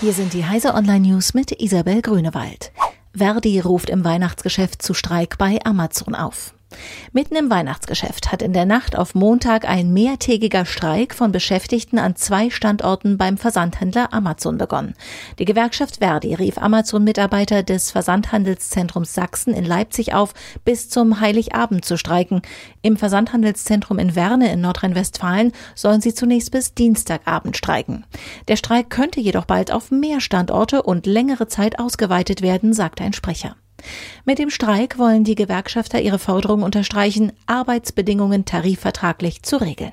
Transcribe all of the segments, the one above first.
Hier sind die Heise Online News mit Isabel Grünewald. Verdi ruft im Weihnachtsgeschäft zu Streik bei Amazon auf. Mitten im Weihnachtsgeschäft hat in der Nacht auf Montag ein mehrtägiger Streik von Beschäftigten an zwei Standorten beim Versandhändler Amazon begonnen. Die Gewerkschaft Verdi rief Amazon-Mitarbeiter des Versandhandelszentrums Sachsen in Leipzig auf, bis zum Heiligabend zu streiken. Im Versandhandelszentrum in Werne in Nordrhein-Westfalen sollen sie zunächst bis Dienstagabend streiken. Der Streik könnte jedoch bald auf mehr Standorte und längere Zeit ausgeweitet werden, sagte ein Sprecher. Mit dem Streik wollen die Gewerkschafter ihre Forderung unterstreichen, Arbeitsbedingungen tarifvertraglich zu regeln.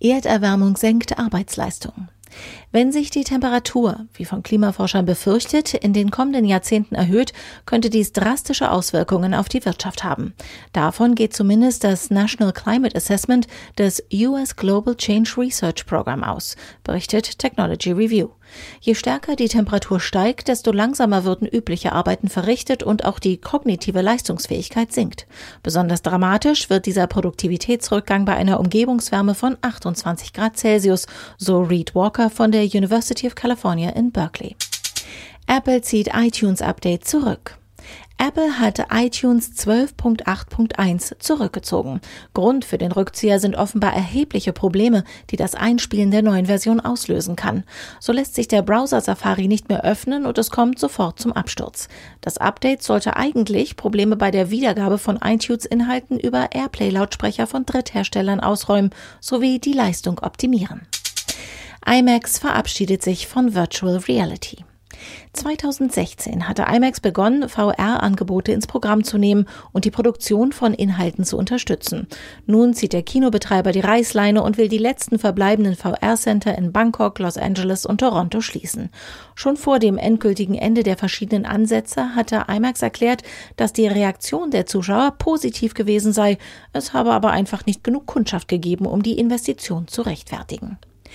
Erderwärmung senkt Arbeitsleistung. Wenn sich die Temperatur, wie von Klimaforschern befürchtet, in den kommenden Jahrzehnten erhöht, könnte dies drastische Auswirkungen auf die Wirtschaft haben. Davon geht zumindest das National Climate Assessment des US Global Change Research Program aus, berichtet Technology Review. Je stärker die Temperatur steigt, desto langsamer würden übliche Arbeiten verrichtet und auch die kognitive Leistungsfähigkeit sinkt. Besonders dramatisch wird dieser Produktivitätsrückgang bei einer Umgebungswärme von 28 Grad Celsius, so Reed Walker von der University of California in Berkeley. Apple zieht iTunes Update zurück. Apple hatte iTunes 12.8.1 zurückgezogen. Grund für den Rückzieher sind offenbar erhebliche Probleme, die das Einspielen der neuen Version auslösen kann. So lässt sich der Browser Safari nicht mehr öffnen und es kommt sofort zum Absturz. Das Update sollte eigentlich Probleme bei der Wiedergabe von iTunes-Inhalten über Airplay-Lautsprecher von Drittherstellern ausräumen sowie die Leistung optimieren. IMAX verabschiedet sich von Virtual Reality. 2016 hatte IMAX begonnen, VR-Angebote ins Programm zu nehmen und die Produktion von Inhalten zu unterstützen. Nun zieht der Kinobetreiber die Reißleine und will die letzten verbleibenden VR-Center in Bangkok, Los Angeles und Toronto schließen. Schon vor dem endgültigen Ende der verschiedenen Ansätze hatte IMAX erklärt, dass die Reaktion der Zuschauer positiv gewesen sei. Es habe aber einfach nicht genug Kundschaft gegeben, um die Investition zu rechtfertigen.